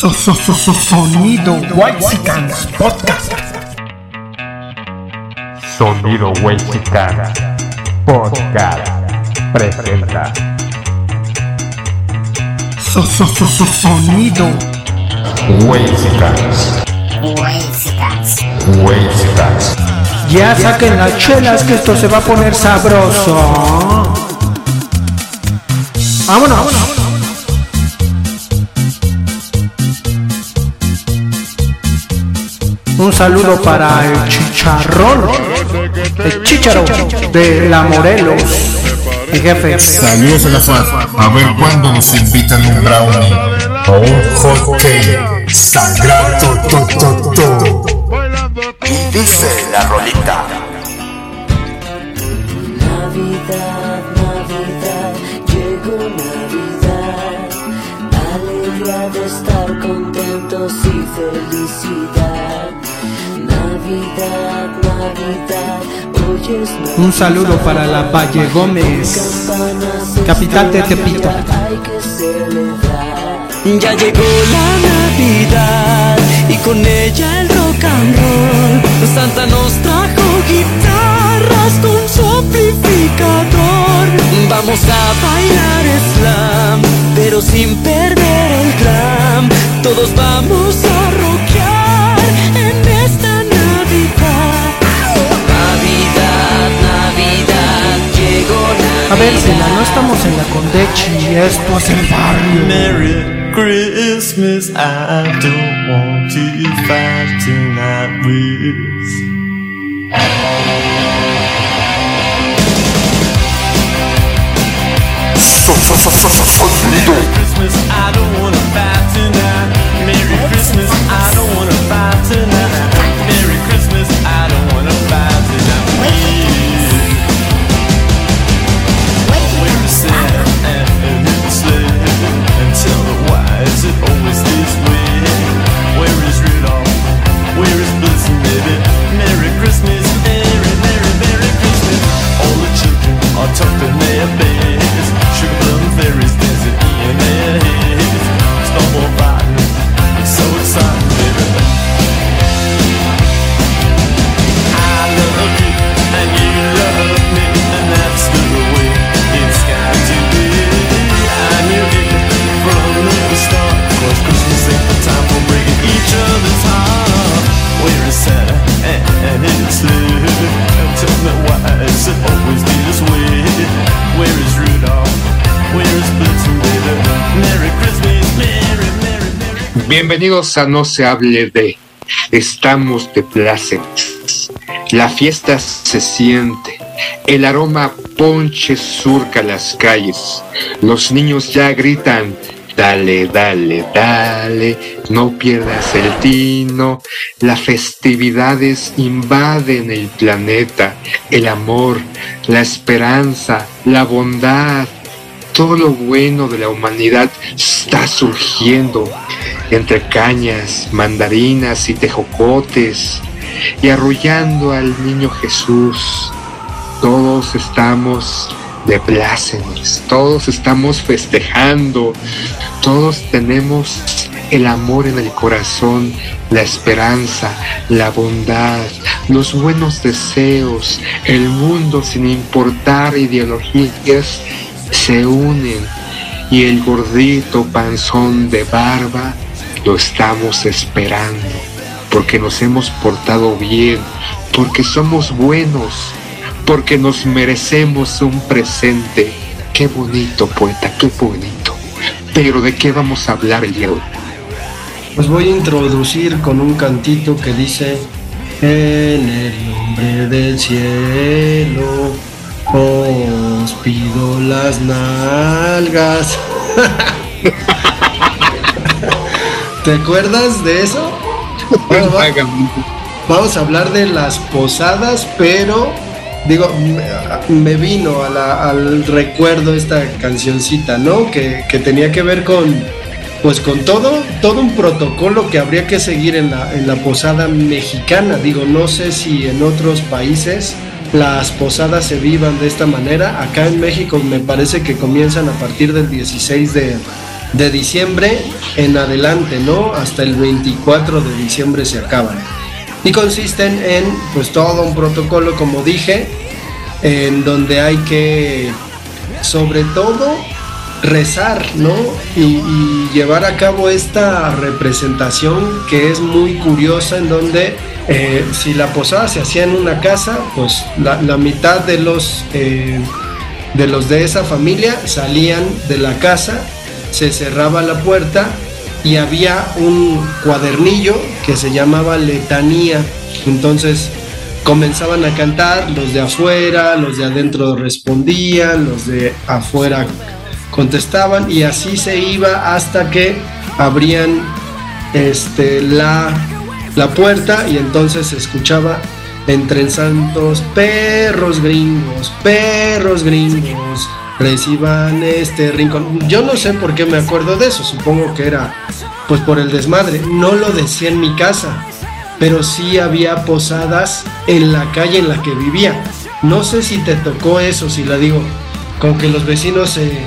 Sonido Whitesicans Podcast. Sonido Whitesicans Podcast presenta. Sonido Whitesicans. Whitesicans. Ya saquen las chelas que esto se va a poner sabroso. Vámonos. Un saludo para el chicharrón, el chicharo de la Morelos, mi jefe. Saludos a la FAD. A ver cuándo nos invitan un brownie o un hot cake sagrado. To, to, to. Y dice la rolita. Navidad, Navidad, llegó Navidad, alegría de estar contentos y felicidad. Navidad, Navidad, hoy es Navidad. Un saludo para la Valle Gómez, capital de Tepito. Hay que celebrar. Ya llegó la Navidad y con ella el rock and roll. Santa nos trajo guitarras con su amplificador. Vamos a bailar slam, pero sin perder el glam. Todos vamos a A ver, Sila, no estamos en la Condechi, esto es el barrio. Merry Christmas, I don't want to fight tonight with. Sonido. Christmas, I don't wanna fight tonight. Merry Christmas, I don't wanna Bienvenidos a No se hable de. Estamos de plácemes. La fiesta se siente. El aroma ponche surca las calles. Los niños ya gritan. Dale, dale, dale, no pierdas el tino. Las festividades invaden el planeta. El amor, la esperanza, la bondad, todo lo bueno de la humanidad está surgiendo entre cañas, mandarinas y tejocotes y arrullando al niño Jesús. Todos estamos de plácemes, todos estamos festejando, todos tenemos el amor en el corazón, la esperanza, la bondad, los buenos deseos, el mundo sin importar ideologías se unen y el gordito panzón de barba lo estamos esperando porque nos hemos portado bien, porque somos buenos, porque nos merecemos un presente. Qué bonito, poeta, qué bonito. Pero ¿de qué vamos a hablar el día de hoy? Pues voy a introducir con un cantito que dice En el nombre del cielo os pido las nalgas. ¿Te acuerdas de eso? Bueno, Vamos a hablar de las posadas, pero digo, me- me vino a la- al recuerdo esta cancioncita, ¿no? Que, que tenía que ver con, pues con todo, todo un protocolo que habría que seguir en la, en la posada mexicana. Digo, no sé si en otros países las posadas se vivan de esta manera. Acá en México me parece que comienzan a partir del 16 de, de diciembre en adelante, ¿no? Hasta el 24 de diciembre se acaban. Y consisten en pues todo un protocolo, como dije, en donde hay que sobre todo rezar, ¿no? Y, y, llevar a cabo esta representación que es muy curiosa, en donde eh, si la posada se hacía en una casa, pues la, mitad de los, eh, de los de esa familia salían de la casa, se cerraba la puerta y había un cuadernillo que se llamaba letanía. Entonces comenzaban a cantar, los de afuera, los de adentro respondían, los de afuera contestaban y así se iba hasta que abrían este, la, la puerta y entonces se escuchaba entre santos perros gringos, perros gringos, reciban este rincón. Yo no sé por qué me acuerdo de eso, supongo que era pues por el desmadre. No lo decía en mi casa, pero sí había posadas en la calle en la que vivía. No sé si te tocó eso, si la digo, con que los vecinos se,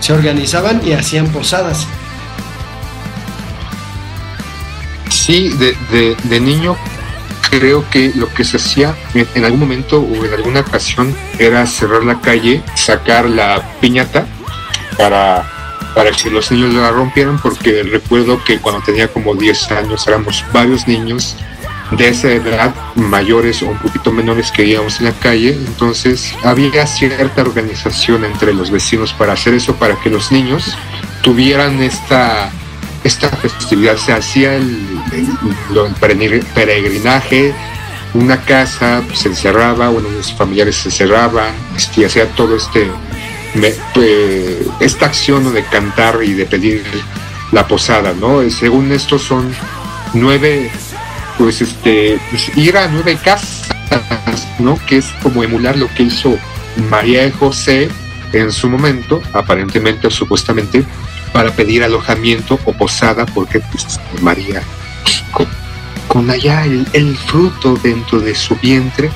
se organizaban y hacían posadas. Sí, de, de, de, niño creo que lo que se hacía en, algún momento o en alguna ocasión era cerrar la calle, sacar la piñata para, para que los niños la rompieran, porque recuerdo que cuando tenía como 10 años éramos varios niños de esa edad, mayores o un poquito menores que íbamos en la calle, entonces había cierta organización entre los vecinos para hacer eso, para que los niños tuvieran esta, esta festividad, se hacía el, peregrinaje, una casa se encerraba, bueno, los familiares se cerraban, este, y hacía todo este, me, pues, esta acción de cantar y de pedir la posada, ¿no? Según esto son nueve pues este pues ir a nueve casas, ¿no? Que es como emular lo que hizo María José en su momento, aparentemente o supuestamente, para pedir alojamiento o posada, porque pues, María, con, allá el, el, fruto dentro de su vientre,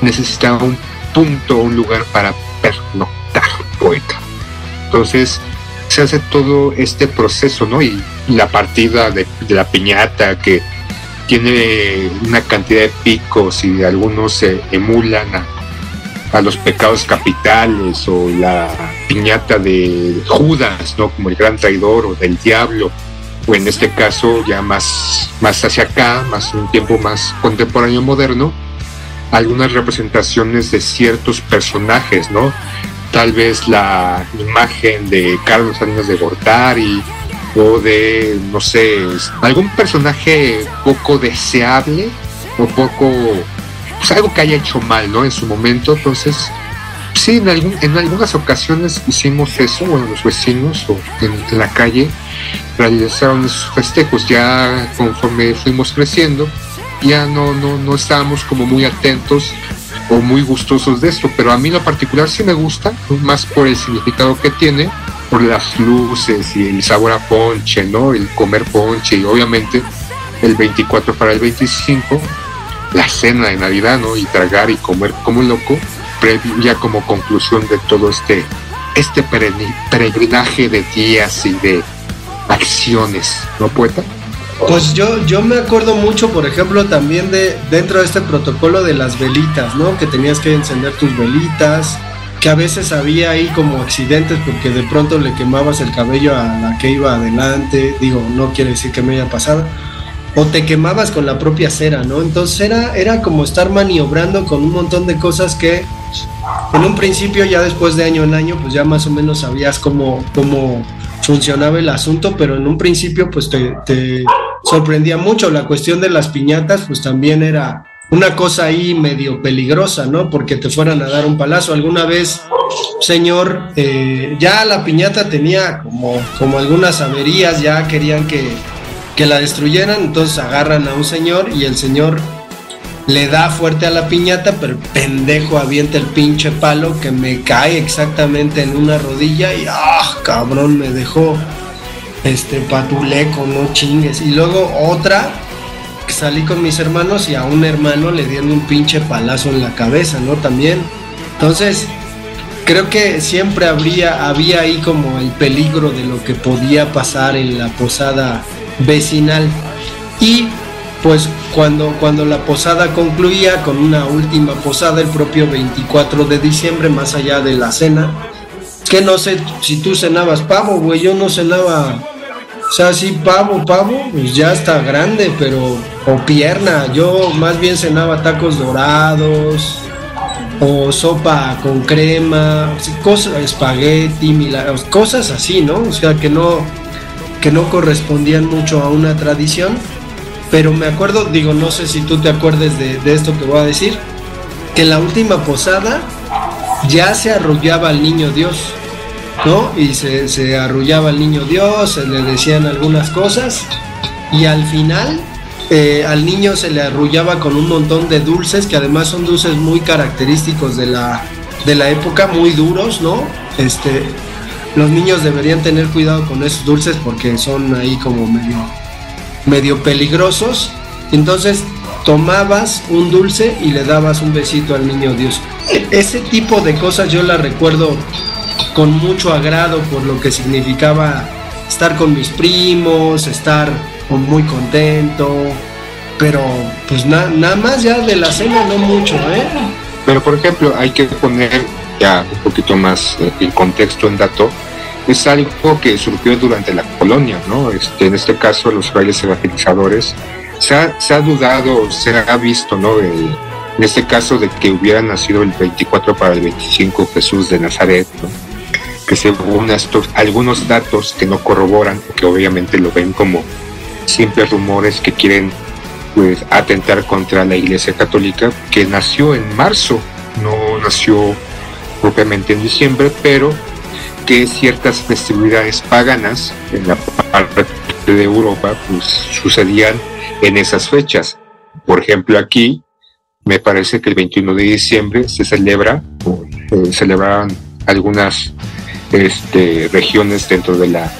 necesitaba un punto, un lugar para pernoctar, poeta. Entonces, se hace todo este proceso, ¿no? Y la partida de, de la piñata que tiene una cantidad de picos y algunos se emulan a, a, los pecados capitales o la piñata de Judas, ¿no? Como el gran traidor o del diablo, o en este caso ya más, más hacia acá, más un tiempo más contemporáneo moderno, algunas representaciones de ciertos personajes, ¿no? Tal vez la imagen de Carlos Salinas de Gortari, o de, no sé, algún personaje poco deseable o poco, pues algo que haya hecho mal, ¿no? En su momento, entonces, sí, en, algún, en algunas ocasiones hicimos eso, bueno, los vecinos o en, la calle realizaron esos festejos, ya conforme fuimos creciendo, ya no, no, no estábamos como muy atentos o muy gustosos de esto, pero a mí lo particular sí me gusta, más por el significado que tiene, por las luces y el sabor a ponche, ¿no? El comer ponche y obviamente el 24 para el 25, la cena de Navidad, ¿no? Y tragar y comer como loco, ya como conclusión de todo este, este peregrinaje de días y de acciones, ¿no, poeta? Pues yo, yo me acuerdo mucho, por ejemplo, también de dentro de este protocolo de las velitas, ¿no? Que tenías que encender tus velitas, que a veces había ahí como accidentes porque de pronto le quemabas el cabello a la que iba adelante, digo, no quiere decir que me haya pasado, o te quemabas con la propia cera, ¿no? Entonces era, era como estar maniobrando con un montón de cosas que en un principio, ya después de año en año, pues ya más o menos sabías cómo, cómo funcionaba el asunto, pero en un principio pues te, te sorprendía mucho. La cuestión de las piñatas pues también era una cosa ahí medio peligrosa, ¿no? Porque te fueran a dar un palazo. Alguna vez, señor, eh, ya la piñata tenía como, como algunas averías, ya querían que, que la destruyeran, entonces agarran a un señor y el señor le da fuerte a la piñata, pero pendejo avienta el pinche palo que me cae exactamente en una rodilla y ah, cabrón, me dejó este patuleco, no chingues. Y luego otra salí con mis hermanos y a un hermano le dieron un pinche palazo en la cabeza, ¿no? También. Entonces, creo que siempre habría, había ahí como el peligro de lo que podía pasar en la posada vecinal. Y pues cuando, cuando la posada concluía con una última posada el propio 24 de diciembre, más allá de la cena, que no sé si tú cenabas pavo, güey, yo no cenaba, o sea, sí, pavo, pavo, pues ya está grande, pero, o pierna, yo más bien cenaba tacos dorados, o sopa con crema, cosas, espagueti, milagros, cosas así, ¿no? O sea, que no, que no correspondían mucho a una tradición, pero me acuerdo, digo, no sé si tú te acuerdes de, esto que voy a decir, que en la última posada ya se arrullaba al niño Dios, ¿no? Y se, se arrullaba al niño Dios, se le decían algunas cosas, y al final eh, al niño se le arrullaba con un montón de dulces, que además son dulces muy característicos de la, de la época, muy duros, ¿no? Este, los niños deberían tener cuidado con esos dulces porque son ahí como medio, medio peligrosos. Entonces tomabas un dulce y le dabas un besito al niño Dios. Ese tipo de cosas yo las recuerdo con mucho agrado por lo que significaba estar con mis primos, estar muy contento, pero pues na- nada más ya de la cena no mucho, ¿eh? Pero por ejemplo, hay que poner ya un poquito más eh, el contexto en dato. Es algo que surgió durante la colonia, ¿no? Este, en este caso, los frailes evangelizadores. Se ha, se ha dudado, se ha visto, ¿no? El- en este caso de que hubiera nacido el 24 para el 25 Jesús de Nazaret, ¿no? Que según estos, algunos datos que no corroboran, que obviamente lo ven como simples rumores que quieren pues atentar contra la Iglesia Católica, que nació en marzo, no nació propiamente en diciembre, pero que ciertas festividades paganas en la parte de Europa pues sucedían en esas fechas. Por ejemplo, aquí me parece que el 21 de diciembre se celebra, o, eh, celebraban algunas este, regiones dentro de la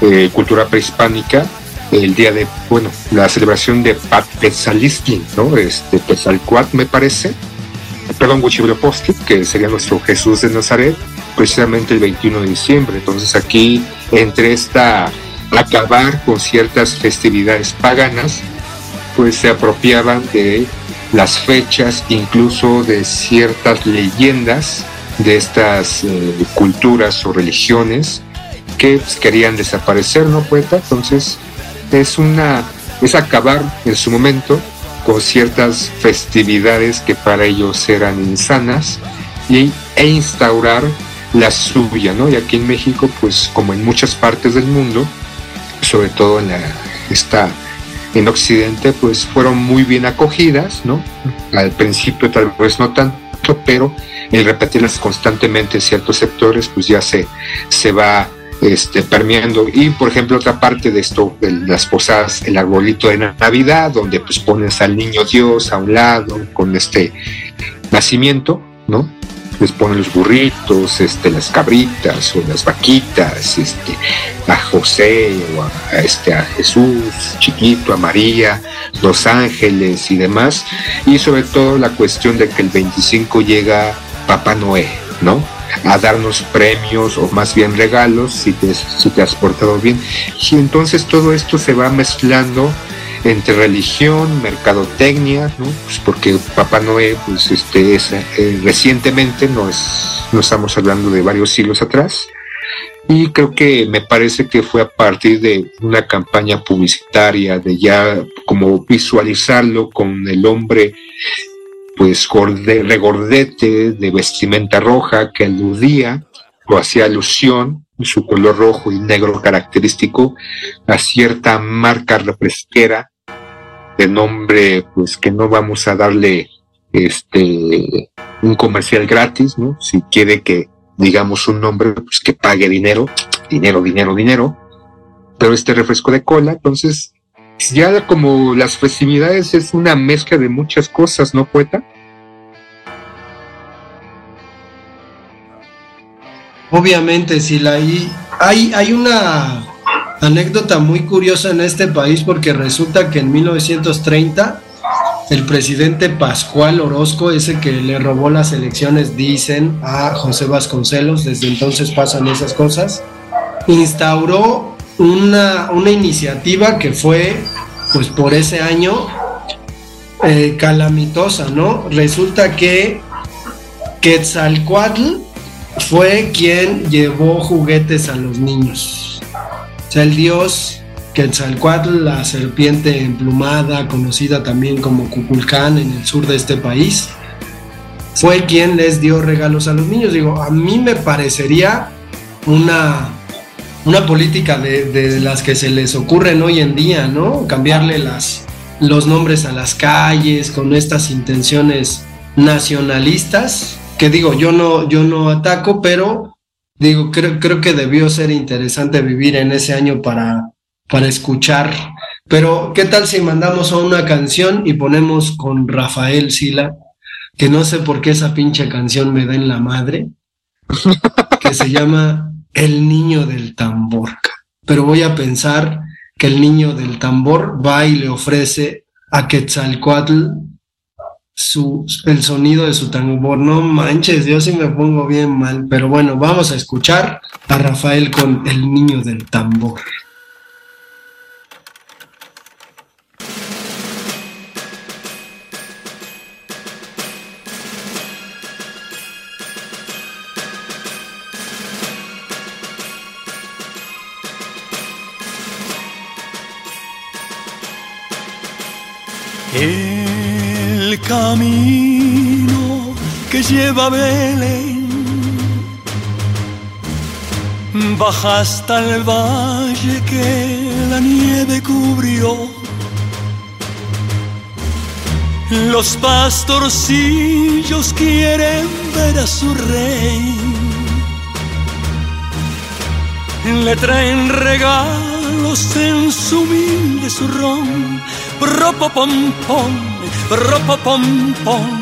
eh, cultura prehispánica el día de, bueno, la celebración de Petzalistin, ¿no? Este, me parece, perdón, Huitzilopochtli, que sería nuestro Jesús de Nazaret, precisamente el 21 de diciembre. Entonces aquí, entre esta, acabar con ciertas festividades paganas, pues se apropiaban de las fechas, incluso de ciertas leyendas de estas eh, culturas o religiones que pues, querían desaparecer, ¿no, poeta? Entonces, es una es acabar en su momento con ciertas festividades que para ellos eran insanas y, e instaurar la suya, ¿no? Y aquí en México, pues como en muchas partes del mundo, sobre todo en la en Occidente, pues fueron muy bien acogidas, ¿no? Al principio tal vez no tanto, pero el repetirlas constantemente en ciertos sectores, pues ya se, se va este, permeando. Y por ejemplo, otra parte de esto, de las posadas, el arbolito de Navidad, donde pues pones al niño Dios a un lado con este nacimiento, ¿no? Les ponen los burritos, este, las cabritas o las vaquitas, este, a José o a, este, a Jesús chiquito, a María, los ángeles y demás. Y sobre todo la cuestión de que el 25 llega Papá Noé, ¿no? A darnos premios o más bien regalos si te, si te has portado bien. Y entonces todo esto se va mezclando entre religión, mercadotecnia, ¿no? Pues porque Papá Noé, pues este es eh, recientemente, no es, no estamos hablando de varios siglos atrás, y creo que me parece que fue a partir de una campaña publicitaria, de ya como visualizarlo con el hombre pues gorde, regordete de vestimenta roja que aludía o hacía alusión su color rojo y negro característico a cierta marca refresquera de nombre pues que no vamos a darle este un comercial gratis no si quiere que digamos un nombre pues que pague dinero dinero dinero dinero. Pero este refresco de cola entonces ya como las festividades es una mezcla de muchas cosas, ¿no, poeta? Obviamente, si la hay, hay una anécdota muy curiosa en este país porque resulta que en 1930 el presidente Pascual Orozco, ese que le robó las elecciones, dicen, a José Vasconcelos, desde entonces pasan esas cosas, instauró una, una iniciativa que fue, pues por ese año, eh, calamitosa, ¿no? Resulta que Quetzalcoatl fue quien llevó juguetes a los niños. O sea, el dios Quetzalcoatl, la serpiente emplumada, conocida también como Cuculcán en el sur de este país, fue quien les dio regalos a los niños. Digo, a mí me parecería una, una política de, de las que se les ocurren hoy en día, ¿no? Cambiarle las, los nombres a las calles con estas intenciones nacionalistas, que digo, yo no, yo no ataco, pero digo, creo, creo que debió ser interesante vivir en ese año para, para escuchar. Pero, ¿qué tal si mandamos a una canción y ponemos con Rafael Sila, que no sé por qué esa pinche canción me da en la madre, que se llama El niño del tambor. Pero voy a pensar que el niño del tambor va y le ofrece a Quetzalcoatl su, el sonido de su tambor. No manches, yo sí me pongo bien mal. Pero bueno, vamos a escuchar a Rafael con El niño del tambor. Lleva Belén baja hasta el valle que la nieve cubrió. Los pastorcillos quieren ver a su rey. Le traen regalos en su humilde zurrón pom pom pom.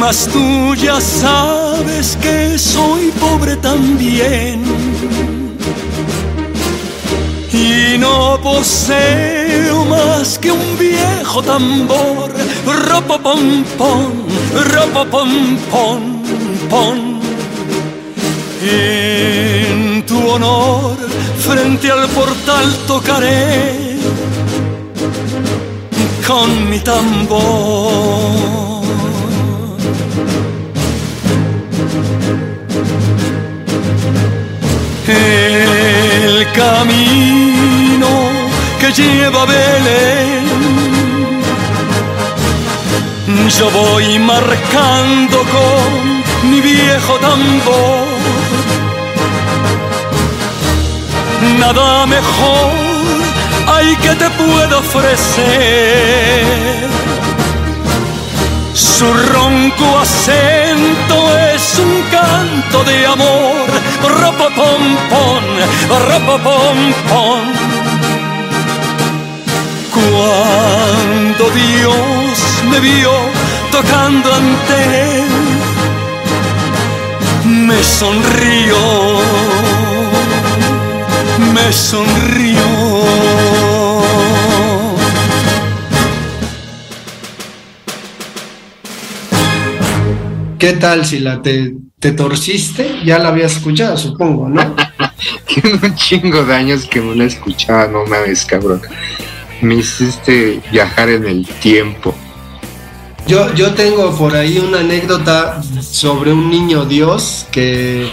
Mas tú ya sabes que soy pobre también y no poseo más que un viejo tambor. Ropa pom pom, ropa pom pom pom. En tu honor frente al portal tocaré con mi tambor. El camino que lleva Belén, yo voy marcando con mi viejo tambor nada mejor hay que te puedo ofrecer. Su ronco acento es un canto de amor, ropa pom pom, ropa pom pom. Cuando Dios me vio tocando ante él, me sonrió me sonrió. ¿Qué tal si la te, te torciste? Ya la habías escuchado, supongo, ¿no? Tiene un chingo de años que no la escuchaba, no mames, cabrón. Me hiciste viajar en el tiempo. Yo, yo tengo por ahí una anécdota sobre un niño Dios que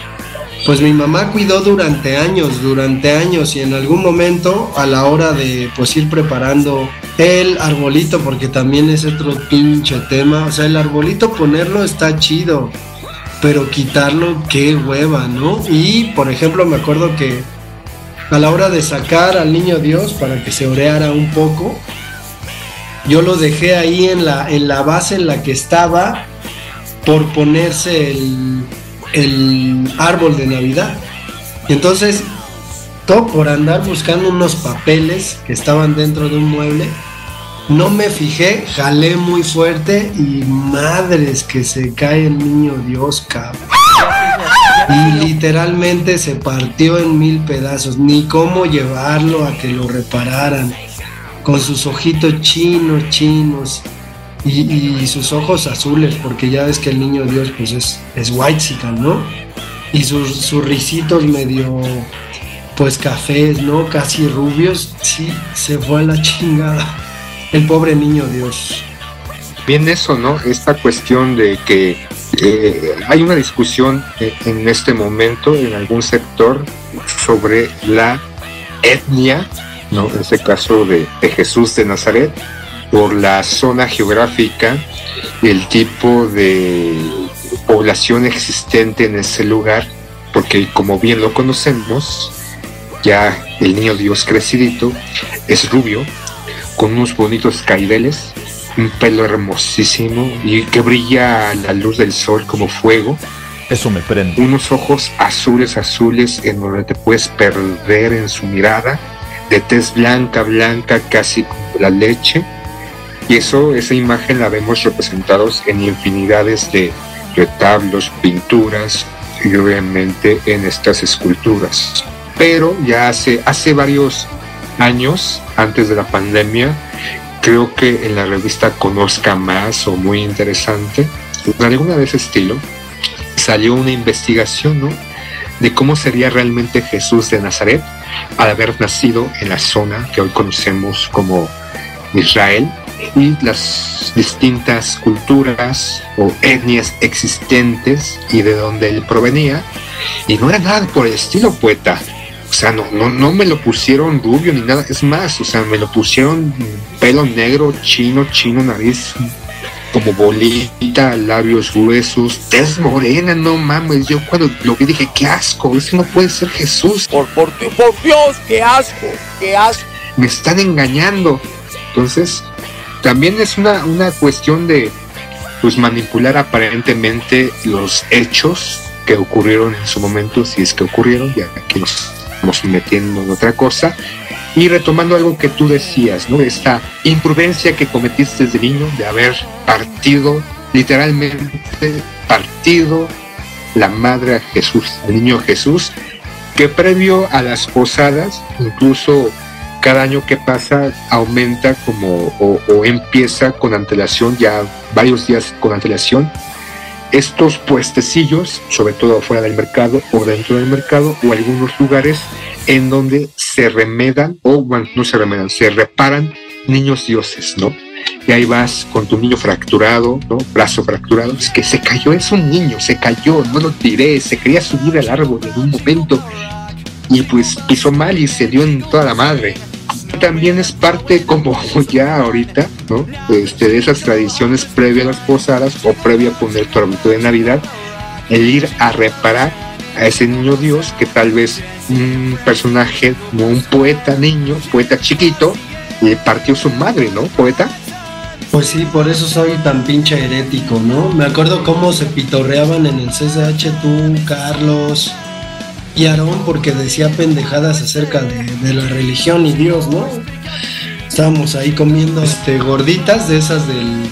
pues mi mamá cuidó durante años, durante años y en algún momento a la hora de pues ir preparando el arbolito, porque también es otro pinche tema, o sea, el arbolito ponerlo está chido, pero quitarlo qué hueva, ¿no? Y por ejemplo me acuerdo que a la hora de sacar al niño Dios para que se oreara un poco, yo lo dejé ahí en la, en la base en la que estaba por ponerse el, el árbol de Navidad. Entonces, por andar buscando unos papeles que estaban dentro de un mueble, no me fijé, jalé muy fuerte y madres que se cae el niño Dios, cabrón. Y literalmente se partió en mil pedazos, ni cómo llevarlo a que lo repararan, con sus ojitos chinos, chinos, y, y sus ojos azules, porque ya ves que el niño Dios pues es, es white ¿no? Y sus, sus risitos medio, pues cafés, ¿no? Casi rubios, sí, se fue a la chingada. El pobre niño Dios. Bien eso, ¿no? Esta cuestión de que eh, hay una discusión en este momento en algún sector sobre la etnia, ¿no? En este caso de, de Jesús de Nazaret, por la zona geográfica el tipo de población existente en ese lugar, porque como bien lo conocemos, ya el niño Dios crecidito es rubio, con unos bonitos caideles, un pelo hermosísimo y que brilla a la luz del sol como fuego, Eso me prende. unos ojos azules, azules, en donde te puedes perder en su mirada, de tez blanca, blanca, casi como la leche. Y eso, esa imagen la vemos representados en infinidades de retablos, pinturas y obviamente en estas esculturas. Pero ya hace, hace varios años, antes de la pandemia, creo que en la revista Conozca Más o Muy Interesante, alguna de ese estilo, salió una investigación, ¿no? De cómo sería realmente Jesús de Nazaret al haber nacido en la zona que hoy conocemos como Israel y las distintas culturas o etnias existentes y de donde él provenía. Y no era nada por el estilo poeta. O sea, no, no, no me lo pusieron rubio ni nada. Es más, o sea, me lo pusieron pelo negro, chino, chino, nariz como bolita, labios gruesos, tez morena, no mames. Yo cuando lo vi dije, qué asco, ese no puede ser Jesús. Por, por, por Dios, qué asco, qué asco. me están engañando. Entonces, también es una, una cuestión de pues manipular aparentemente los hechos que ocurrieron en su momento, si es que ocurrieron, ya aquí nos estamos metiendo en otra cosa. Y retomando algo que tú decías, ¿no? Esta imprudencia que cometiste desde niño de haber partido, literalmente partido la madre a Jesús, al niño Jesús, que previo a las posadas, incluso cada año que pasa aumenta como o, o empieza con antelación, ya varios días con antelación, estos puestecillos, sobre todo fuera del mercado o dentro del mercado o algunos lugares en donde se remedan o bueno, no se remedan, se reparan niños dioses, ¿no? Y ahí vas con tu niño fracturado, ¿no? Brazo fracturado. Es que se cayó, es un niño, se cayó, no lo tiré, se quería subir al árbol en un momento y pues pisó mal y se dio en toda la madre. También es parte como ya ahorita, ¿no? Este, de esas tradiciones previa a las posadas o previa a poner tu arbolito de Navidad, el ir a reparar a ese niño Dios que tal vez un personaje como un poeta niño, poeta chiquito, le partió su madre, ¿no? Poeta. Pues sí, por eso soy tan pinche herético, ¿no? Me acuerdo cómo se pitorreaban en el CCH tú, Carlos y Aarón, porque decía pendejadas acerca de, de la religión y Dios, ¿no? Estábamos ahí comiendo este, gorditas de esas del,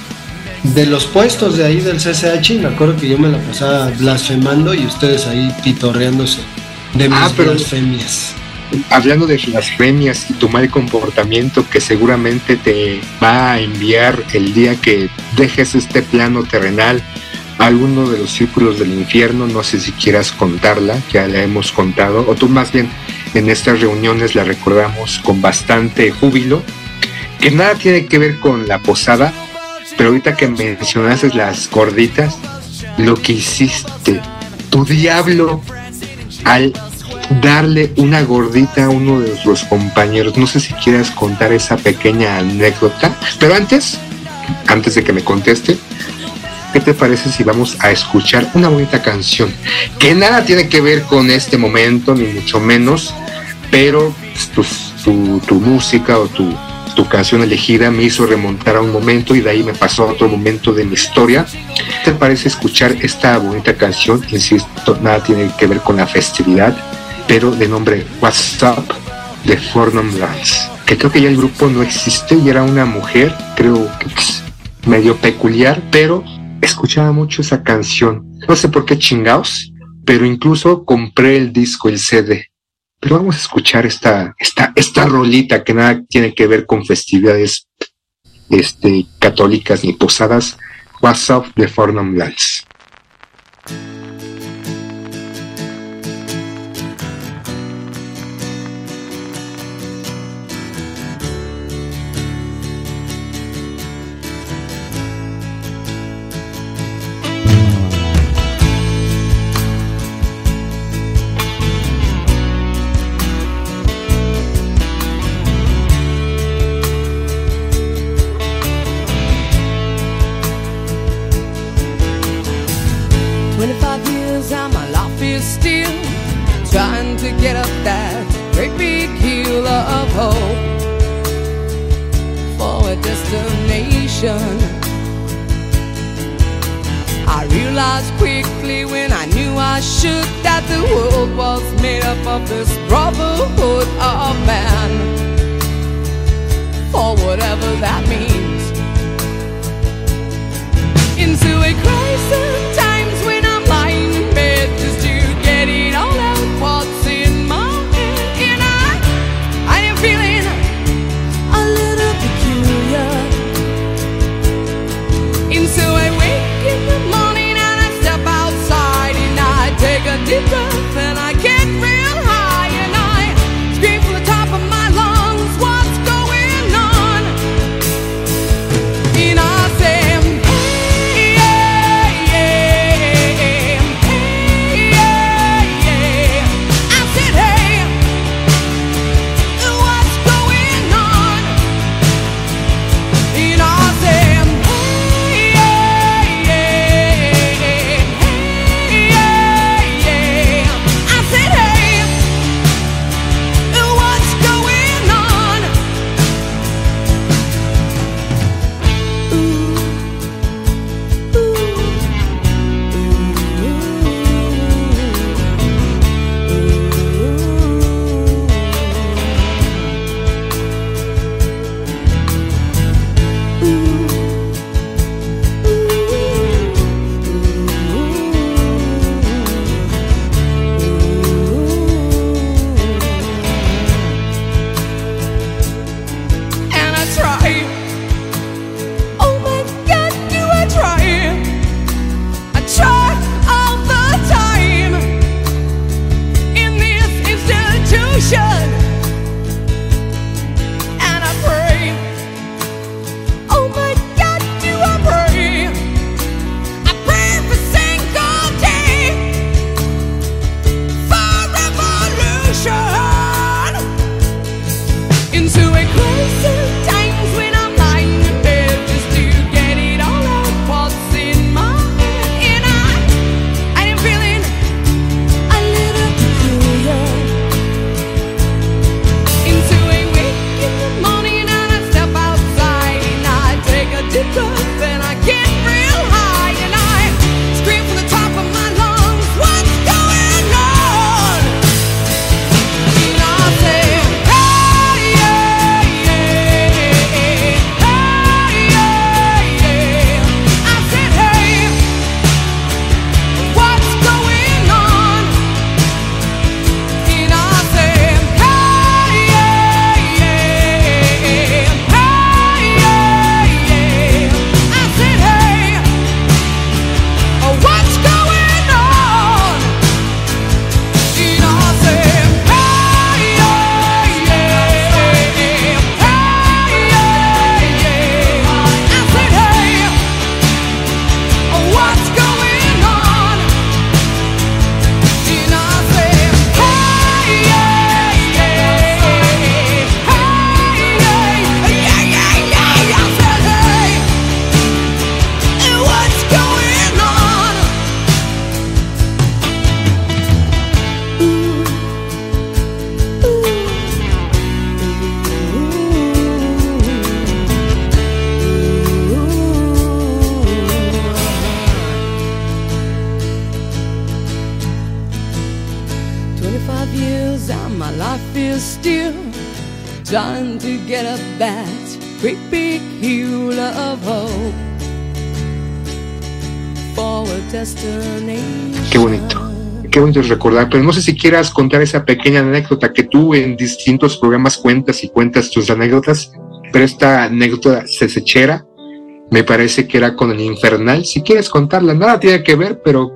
de los puestos de ahí del CCH y me acuerdo que yo me la pasaba blasfemando y ustedes ahí pitorreándose de mis Ah, pero- blasfemias. hablando de blasfemias y tu mal comportamiento que seguramente te va a enviar el día que dejes este plano terrenal alguno de los círculos del infierno, no sé si quieras contarla, ya la hemos contado, o tú más bien en estas reuniones la recordamos con bastante júbilo, que nada tiene que ver con la posada, pero ahorita que mencionaste las gorditas, lo que hiciste, tu diablo, al darle una gordita a uno de los compañeros. No sé si quieras contar esa pequeña anécdota, pero antes, antes de que me conteste, ¿qué te parece si vamos a escuchar una bonita canción que nada tiene que ver con este momento, ni mucho menos, pero pues, tu, tu música o tu, tu canción elegida me hizo remontar a un momento y de ahí me pasó a otro momento de mi historia. ¿Te parece escuchar esta bonita canción? Insisto, nada tiene que ver con la festividad, pero de nombre What's Up de Fornum Lance, que creo que ya el grupo no existe y era una mujer, creo que medio peculiar, pero escuchaba mucho esa canción. No sé por qué chingados, pero incluso compré el disco, el CD. Pero vamos a escuchar esta, esta, esta rolita que nada tiene que ver con festividades este, católicas ni posadas. What's Up de Fornum Lance. The world was made up of this brotherhood of man. For whatever that means. Into a crisis Recordar, pero no sé si quieras contar esa pequeña anécdota que tú en distintos programas cuentas y cuentas tus anécdotas, pero esta anécdota sesechera me parece que era con el infernal. Si quieres contarla, nada tiene que ver, pero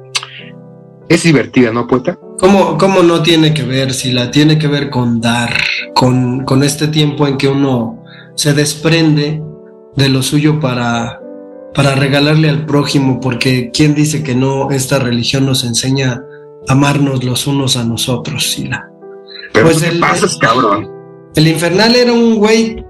es divertida, ¿no, poeta? ¿Cómo, ¿Cómo no tiene que ver? Si la tiene que ver con dar, con, con este tiempo en que uno se desprende de lo suyo para, para regalarle al prójimo, porque ¿quién dice que no? Esta religión nos enseña amarnos los unos a nosotros, Sila. Pero Pues el- pasas, cabrón. El infernal era un güey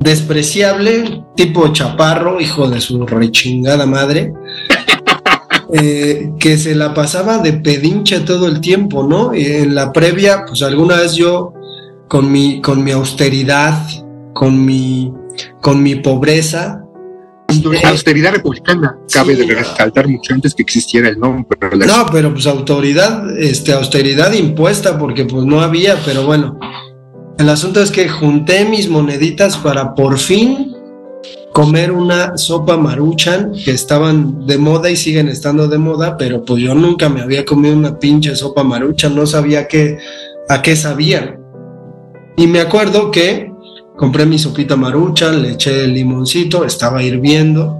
despreciable, tipo chaparro, hijo de su rechingada madre, eh, que se la pasaba de pedinche todo el tiempo, ¿no? Y en la previa, pues alguna vez yo, con mi, con mi austeridad, con mi, con mi pobreza, Austeridad republicana. Cabe Sí. de resaltar mucho antes que existiera el nombre. la- No, pero pues autoridad, este, austeridad impuesta, porque pues no había, pero bueno. El asunto es que junté mis moneditas para por fin comer una sopa maruchan que estaban de moda y siguen estando de moda, pero pues yo nunca me había comido una pinche sopa maruchan, no sabía qué, a qué sabía. Y me acuerdo que compré mi sopita maruchan, le eché el limoncito, estaba hirviendo,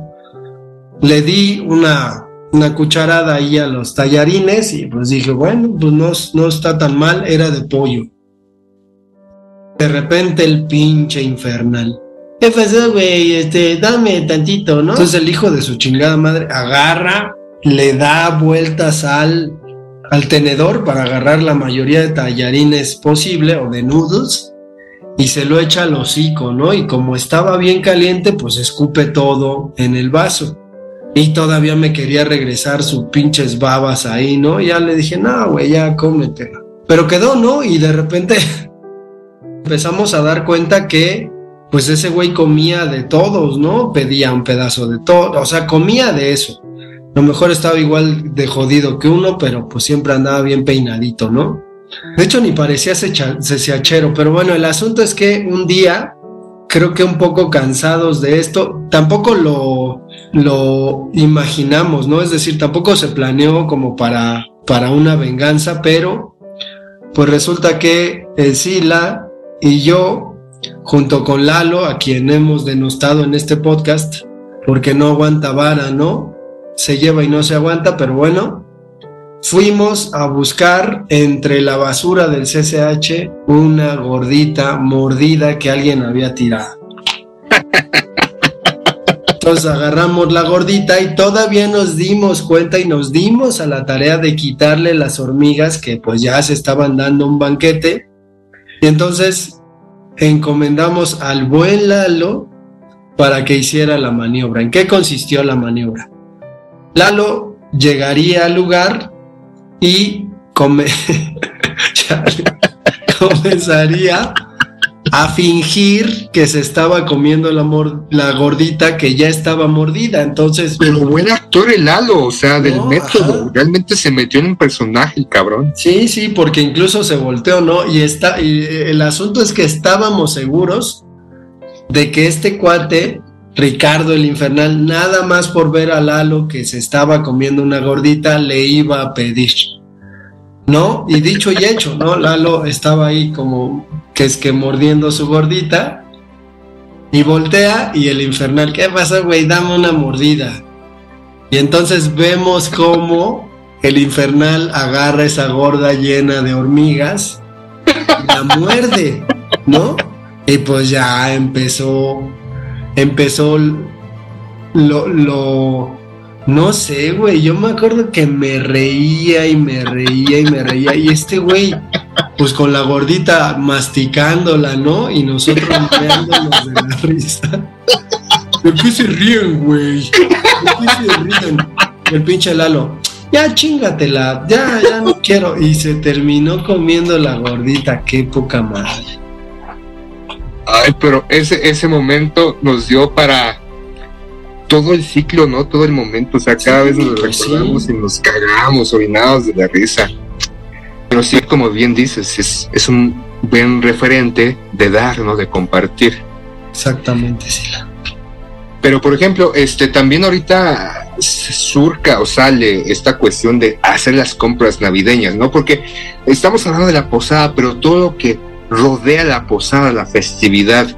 le di una, una cucharada ahí a los tallarines y pues dije, bueno, pues no, no está tan mal, era de pollo. De repente el pinche infernal. ¿Qué pasó, güey? Este, dame tantito, ¿no? Entonces el hijo de su chingada madre agarra, le da vueltas al, al tenedor para agarrar la mayoría de tallarines posible o de noodles y se lo echa al hocico, ¿no? Y como estaba bien caliente, pues escupe todo en el vaso. Y todavía me quería regresar sus pinches babas ahí, ¿no? Y ya le dije, no, güey, ya cómetela. Pero quedó, ¿no? Y de repente empezamos a dar cuenta que, pues ese güey comía de todos, ¿no? Pedía un pedazo de todo, o sea, comía de eso. A lo mejor estaba igual de jodido que uno, pero pues siempre andaba bien peinadito, ¿no? De hecho, ni parecía cesiachero, pero bueno, el asunto es que un día, creo que un poco cansados de esto, tampoco lo, lo imaginamos, ¿no? Es decir, tampoco se planeó como para, para una venganza, pero pues resulta que el Sila y yo, junto con Lalo, a quien hemos denostado en este podcast, porque no aguanta vara, ¿no? Se lleva y no se aguanta, pero bueno, fuimos a buscar entre la basura del CCH una gordita mordida que alguien había tirado. Entonces agarramos la gordita y todavía nos dimos cuenta y nos dimos a la tarea de quitarle las hormigas que pues ya se estaban dando un banquete. Y entonces encomendamos al buen Lalo para que hiciera la maniobra. ¿En qué consistió la maniobra? Lalo llegaría al lugar y come- comenzaría a fingir que se estaba comiendo la, mor- la gordita que ya estaba mordida. Entonces, Pero buen actor el Lalo, o sea, del No, método. ajá. Realmente se metió en un personaje, el cabrón. sí, sí, porque incluso se volteó, ¿no? Y, está, y eh, el asunto es que estábamos seguros de que este cuate, Ricardo el Infernal, nada más por ver a Lalo que se estaba comiendo una gordita, le iba a pedir. ¿No? Y dicho y hecho, ¿no? Lalo estaba ahí como que es que mordiendo su gordita y voltea y el infernal, ¿qué pasó, güey? Dame una mordida. Y entonces vemos cómo el infernal agarra esa gorda llena de hormigas y la muerde, ¿no? Y pues ya empezó, empezó lo, lo, no sé, güey, yo me acuerdo que me reía y me reía y me reía y este güey, pues con la gordita masticándola, ¿no? Y nosotros riéndonos de la risa. ¿De qué se ríen, güey? ¿De qué se ríen? El pinche Lalo, ya chingatela, ya, ya no quiero. Y se terminó comiendo la gordita, qué poca madre. Ay, pero ese, ese momento nos dio para todo el ciclo, ¿no? Todo el momento. O sea, cada Sí, vez nos pues sí. recordamos y nos cagamos, orinados de la risa. pero sí, como bien dices, es, es un buen referente de dar, ¿no? De compartir. Exactamente, Sila. Pero por ejemplo, este también ahorita surca o sale esta cuestión de hacer las compras navideñas, ¿no? Porque estamos hablando de la posada, pero todo lo que rodea la posada, la festividad,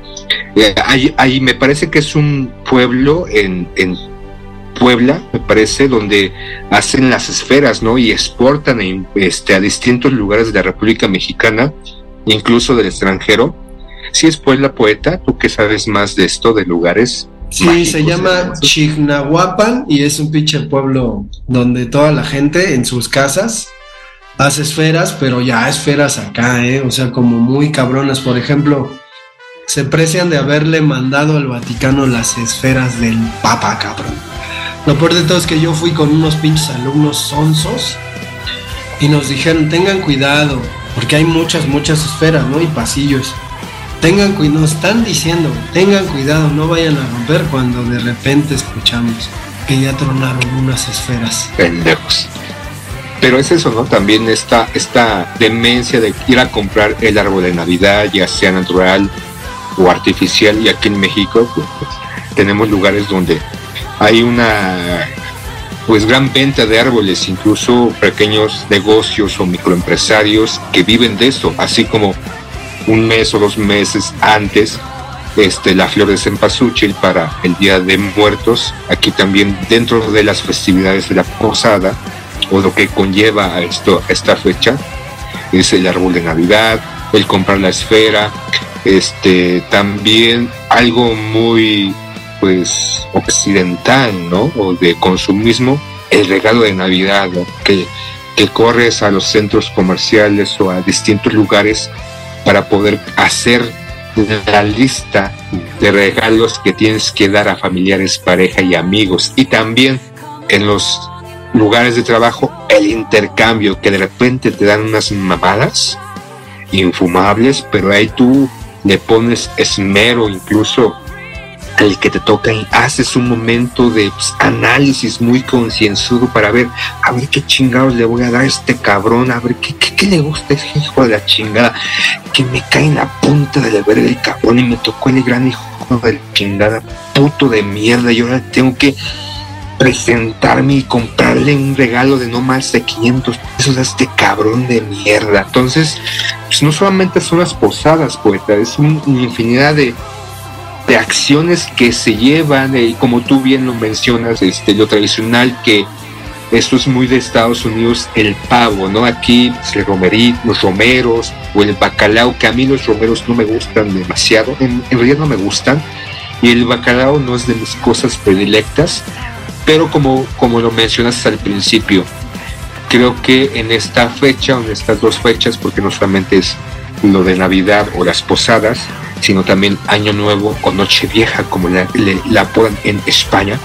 ahí, ahí me parece que es un pueblo en, en Puebla, me parece, donde hacen las esferas, ¿no? Y exportan en, este, a distintos lugares de la República Mexicana, incluso del extranjero. Si es Puebla poeta, tú que sabes más de esto, de lugares. Sí, mágicos, se llama? Chignahuapan y es un pinche pueblo donde toda la gente en sus casas hace esferas, pero ya esferas acá, ¿eh? O sea, como muy cabronas. Por ejemplo, se precian de haberle mandado al Vaticano las esferas del Papa, cabrón. Lo peor de todo es que yo fui con unos pinches alumnos sonsos y nos dijeron, tengan cuidado, porque hay muchas, muchas esferas, ¿no? Y pasillos. Tengan cuidado, nos están diciendo, tengan cuidado, no vayan a romper cuando de repente escuchamos que ya tronaron unas esferas. pendejos. Pero es eso, ¿no? También esta, esta demencia de ir a comprar el árbol de Navidad, ya sea natural o artificial, y aquí en México pues, pues, tenemos lugares donde hay una pues gran venta de árboles, incluso pequeños negocios o microempresarios que viven de esto, así como un mes o dos meses antes este, la flor de cempasúchil para el Día de Muertos, aquí también dentro de las festividades de la posada o lo que conlleva esto, esta fecha, es el árbol de Navidad, el comprar la esfera, este, también algo muy pues occidental, ¿no? O de consumismo, el regalo de Navidad, ¿no? Que, que corres a los centros comerciales o a distintos lugares para poder hacer la lista de regalos que tienes que dar a familiares, pareja y amigos. Y también en los lugares de trabajo, el intercambio, que de repente te dan unas mamadas infumables, pero ahí tú le pones esmero, incluso al que te toca y haces un momento de análisis muy concienzudo para ver, a ver qué chingados le voy a dar a este cabrón, a ver qué, qué, qué le gusta a ese hijo de la chingada, que me cae en la punta de la verga el cabrón y me tocó el gran hijo de la chingada, puto de mierda, y ahora tengo que presentarme y comprarle un regalo de no más de 500 pesos a este cabrón de mierda. Entonces, pues no solamente son las posadas, poeta, es un- una infinidad de, de acciones que se llevan, eh, y como tú bien lo mencionas, este, lo tradicional que esto es muy de Estados Unidos, el pavo, ¿no? Aquí pues, el los romeros o el bacalao, que a mí los romeros no me gustan demasiado, en, en realidad no me gustan, y el bacalao no es de mis cosas predilectas, pero como, como lo mencionas al principio, creo que en esta fecha, en estas dos fechas, porque no solamente es lo de Navidad o las posadas, sino también Año Nuevo o Nochevieja, como la, la apodan en España,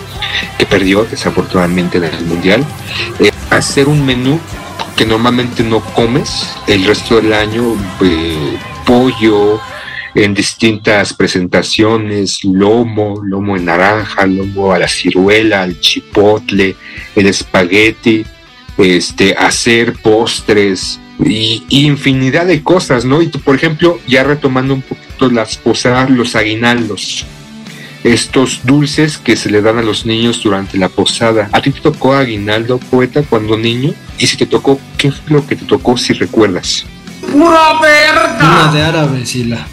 que perdió desafortunadamente en el Mundial, eh, hacer un menú que normalmente no comes el resto del año, eh, pollo en distintas presentaciones, lomo, lomo en naranja, lomo a la ciruela, al chipotle, el espagueti, este, hacer postres y, y infinidad de cosas, ¿no? Y tú, por ejemplo, ya retomando un poquito las posadas, los aguinaldos, estos dulces que se le dan a los niños durante la posada. ¿A ti te tocó aguinaldo, poeta, cuando niño? Y si te tocó, ¿qué fue lo que te tocó si recuerdas? Una de árabe, Sila.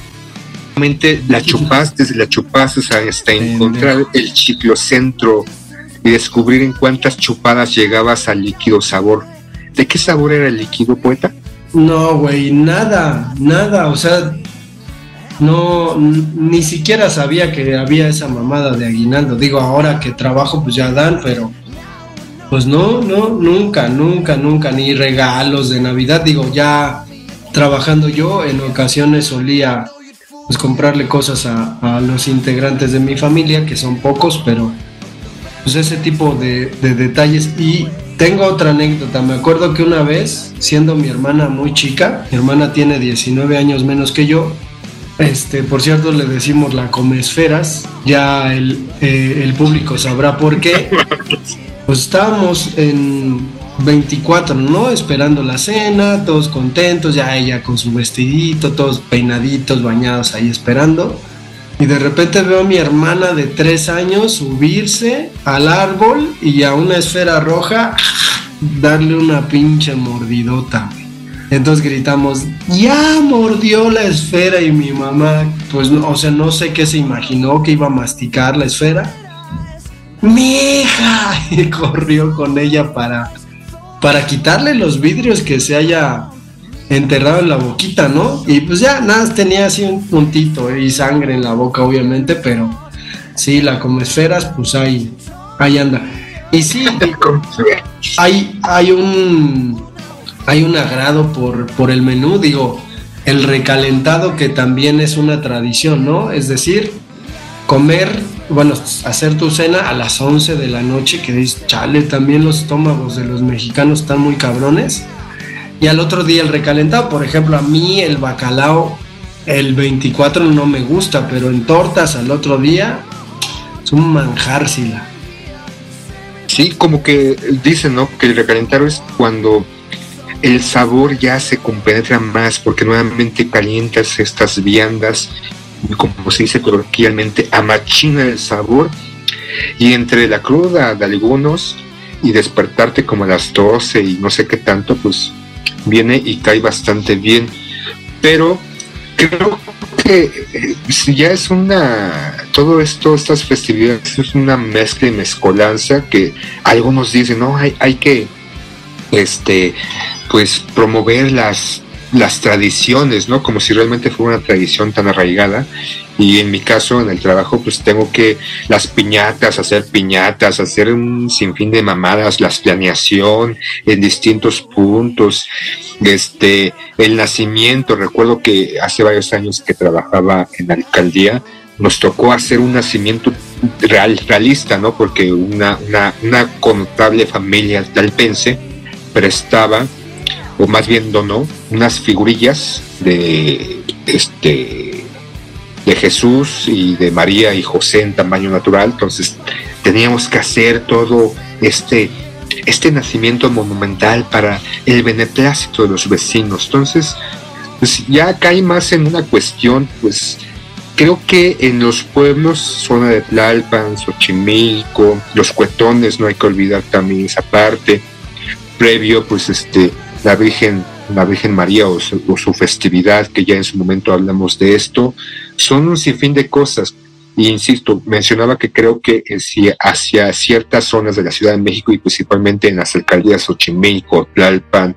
La chupaste, la chupaste hasta encontrar el chiclocentro y descubrir en cuántas chupadas llegabas al líquido sabor. ¿De qué sabor era el líquido, poeta? No, güey, nada, nada, o sea, no, ni siquiera sabía que había esa mamada de aguinaldo. Digo, ahora que trabajo, pues ya dan, pero pues no, no, nunca, nunca, nunca, ni regalos de Navidad. Digo, ya trabajando yo, en ocasiones solía pues comprarle cosas a, a los integrantes de mi familia, que son pocos, pero pues ese tipo de, de detalles. Y tengo otra anécdota. Me acuerdo que una vez, siendo mi hermana muy chica, mi hermana tiene 19 años menos que yo. Este, por cierto, le decimos la comesferas. Ya el, eh, el público sabrá por qué. Pues estábamos en, 24, ¿no? Esperando la cena, todos contentos, ya ella con su vestidito, todos peinaditos, bañados ahí esperando. Y de repente veo a mi hermana de tres años subirse al árbol y a una esfera roja darle una pinche mordidota. Entonces gritamos, ya mordió la esfera y mi mamá, pues, o sea, no sé qué se imaginó que iba a masticar la esfera. Mi hija y corrió con ella para, para quitarle los vidrios que se haya enterrado en la boquita, ¿no? Y pues ya, nada, tenía así un puntito y sangre en la boca, obviamente, pero sí, la come esferas, pues ahí, ahí anda. Y sí, hay, hay un hay un agrado por, por el menú, digo, el recalentado que también es una tradición, ¿no? Es decir, comer, bueno, hacer tu cena a las 11 de la noche, que dices, chale, también los estómagos de los mexicanos están muy cabrones. Y al otro día el recalentado, por ejemplo, a mí el bacalao el 24 no me gusta, pero en tortas al otro día es un manjar, Sila. Sí, como que dicen, ¿no? Que el recalentado es cuando el sabor ya se compenetra más porque nuevamente calientas estas viandas, como se dice coloquialmente, amachina el sabor y entre la cruda de algunos y despertarte como a las 12 y no sé qué tanto, pues viene y cae bastante bien. Pero creo que eh, si ya es una, todo esto, estas festividades, es una mezcla y mezcolanza que algunos dicen, no, hay, hay que, este, pues promover las, tradiciones, ¿no? Como si realmente fuera una tradición tan arraigada. Y en mi caso, en el trabajo, pues tengo que las piñatas, hacer piñatas, hacer un sinfín de mamadas, las planeación en distintos puntos, este, el nacimiento. Recuerdo que hace varios años que trabajaba en la alcaldía, nos tocó hacer un nacimiento real, realista, ¿no? Porque una, una, una contable familia talpense prestaba o más bien donó unas figurillas de este de Jesús y de María y José en tamaño natural, entonces teníamos que hacer todo este este nacimiento monumental para el beneplácito de los vecinos. Entonces, pues ya cae más en una cuestión, pues creo que en los pueblos, zona de Tlalpan, Xochimilco, los cuetones, no hay que olvidar también esa parte, previo, pues este, la Virgen, la Virgen María o su, o su festividad, que ya en su momento hablamos de esto, son un sinfín de cosas. Y insisto, mencionaba que creo que eh, si hacia ciertas zonas de la Ciudad de México y principalmente en las alcaldías Xochimilco, Tlalpan,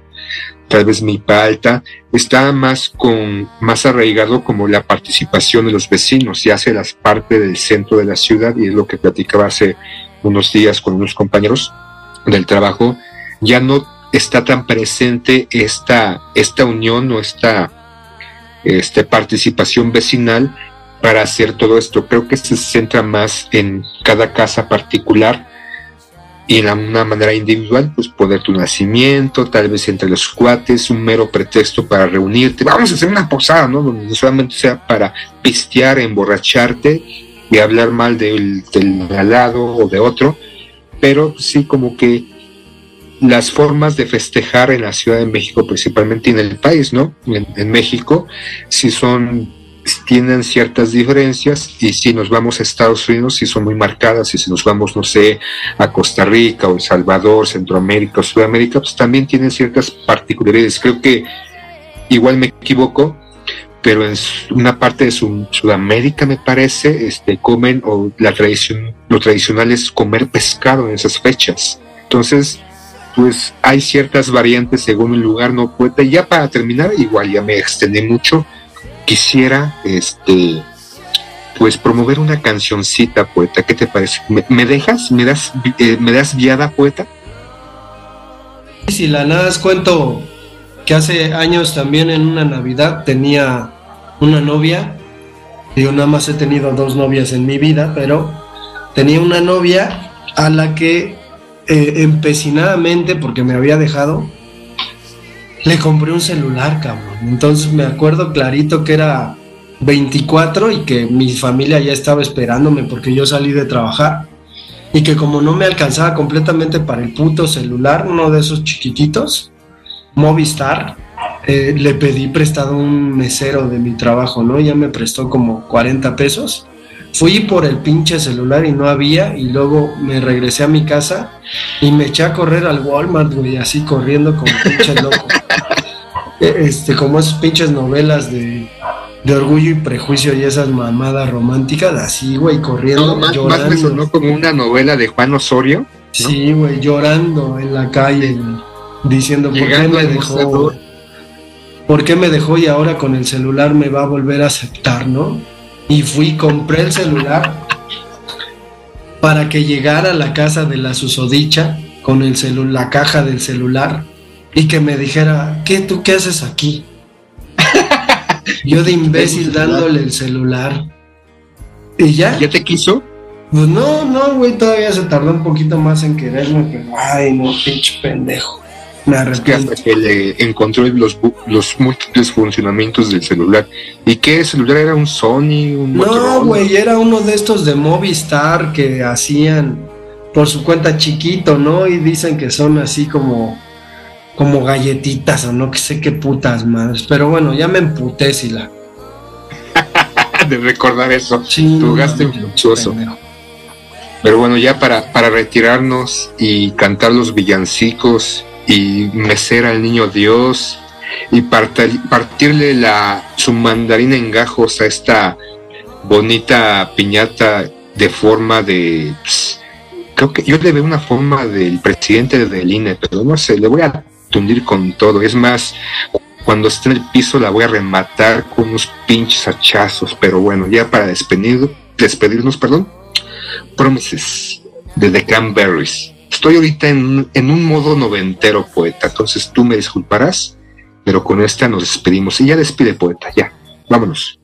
tal vez Milpa está más con más arraigado como la participación de los vecinos, ya hace las parte del centro de la ciudad y es lo que platicaba hace unos días con unos compañeros del trabajo, ya no está tan presente esta, esta unión o esta este, participación vecinal para hacer todo esto. Creo que se centra más en cada casa particular y en una manera individual, pues poder tu nacimiento, tal vez entre los cuates, un mero pretexto para reunirte. Vamos a hacer una posada, ¿no? Donde solamente sea para pistear, emborracharte y hablar mal del, del al lado o de otro, pero sí como que las formas de festejar en la Ciudad de México, principalmente en el país, ¿no? En, México, sí son tienen ciertas diferencias y si nos vamos a Estados Unidos sí son muy marcadas y si nos vamos, no sé, a Costa Rica o El Salvador, Centroamérica o Sudamérica, pues también tienen ciertas particularidades. Creo que igual me equivoco, pero en una parte de Sud- Sudamérica me parece, este, comen o la tradición, lo tradicional es comer pescado en esas fechas. Entonces, pues hay ciertas variantes según el lugar, no poeta. Y ya para terminar, igual ya me extendí mucho, quisiera, este, pues promover una cancioncita, poeta. ¿Qué te parece? ¿Me, dejas? ¿Me das, eh, ¿Me das viada, poeta? Si la nada os cuento que hace años también en una Navidad tenía una novia, digo, nada más he tenido dos novias en mi vida, pero tenía una novia a la que eh, empecinadamente, porque me había dejado, le compré un celular, cabrón. Entonces me acuerdo clarito que era 24 y que mi familia ya estaba esperándome porque yo salí de trabajar. y que como no me alcanzaba completamente para el puto celular, uno de esos chiquititos, Movistar, eh, le pedí prestado un mesero de mi trabajo, ¿no? Ya me prestó como 40 pesos. Fui por el pinche celular y no había, y luego me regresé a mi casa y me eché a correr al Walmart, güey, así corriendo como pinche loco. Eh, Este, como esas pinches novelas de, de orgullo y prejuicio y esas mamadas románticas, así, güey, corriendo, No, más, más llorando. me sonó como una novela de Juan Osorio. Sí, güey, llorando en la calle, güey, diciendo, ¿por qué me dejó? ¿Por qué me dejó y ahora con el celular me va a volver a aceptar, no? Y fui, compré el celular para que llegara a la casa de la susodicha con el celu- la caja del celular y que me dijera, ¿qué tú qué haces aquí? Yo de imbécil dándole el celular. ¿Y ya? ¿Ya te quiso? Pues no, no, güey, todavía se tardó un poquito más en quererme, pero ay, no, pinche pendejo. Es que hasta que le encontró los, múltiples funcionamientos del celular. ¿Y qué celular era? ¿Un Sony? ¿Un No, güey, era uno de estos de Movistar que hacían por su cuenta chiquito, ¿no? Y dicen que son así como como galletitas o no que sé qué putas madres. Pero bueno, ya me emputé, Sila. de recordar eso. Sí, Tu gasto infructuoso. Pero bueno, ya para, para retirarnos y cantar los villancicos y mecer al niño Dios y partirle la, su mandarina en gajos a esta bonita piñata de forma de... ps, creo que yo le veo una forma del presidente del INE, pero no sé, le voy a tundir con todo. Es más, cuando esté en el piso la voy a rematar con unos pinches hachazos. Pero bueno, ya para despedir, despedirnos, perdón. Promises de The Cranberries. Estoy ahorita en, en un modo noventero, poeta. Entonces tú me disculparás, pero con esta nos despedimos. Y ya despide, poeta. Ya, vámonos.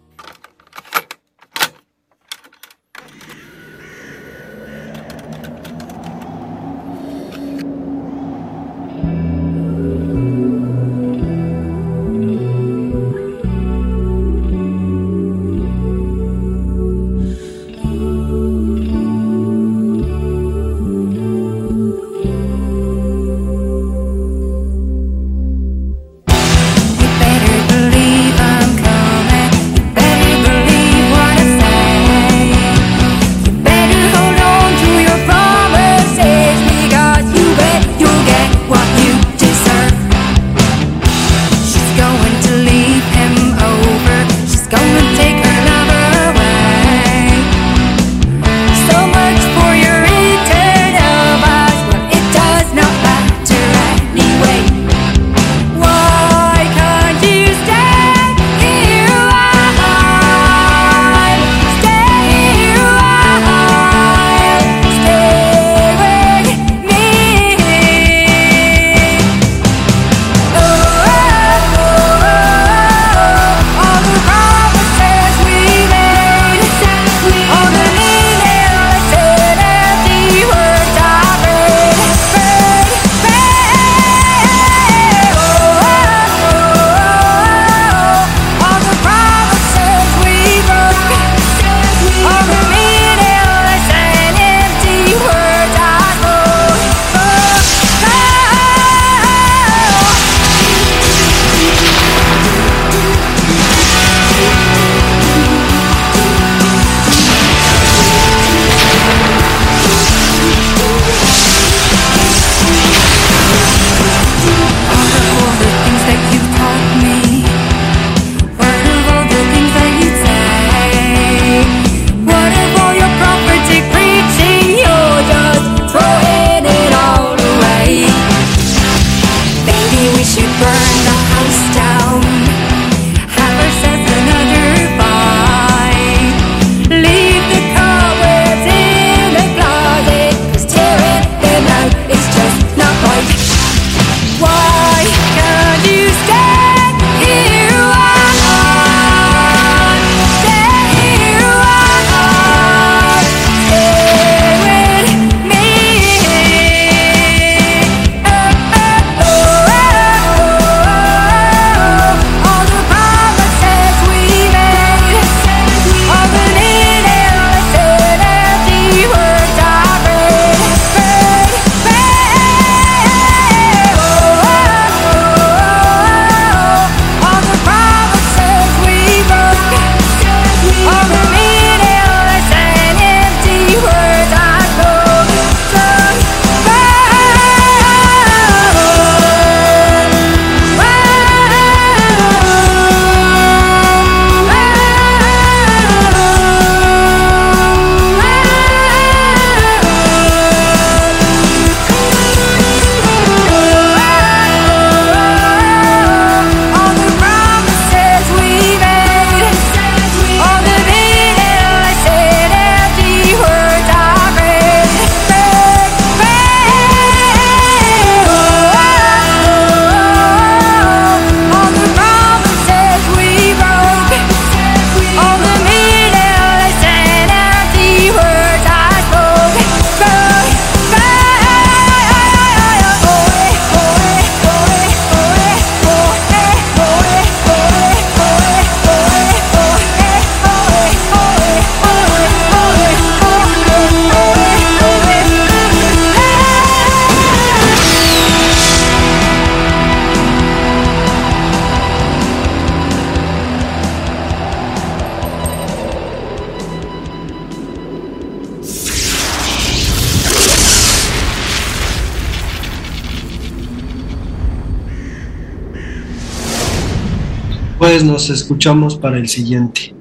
Escuchamos para el siguiente.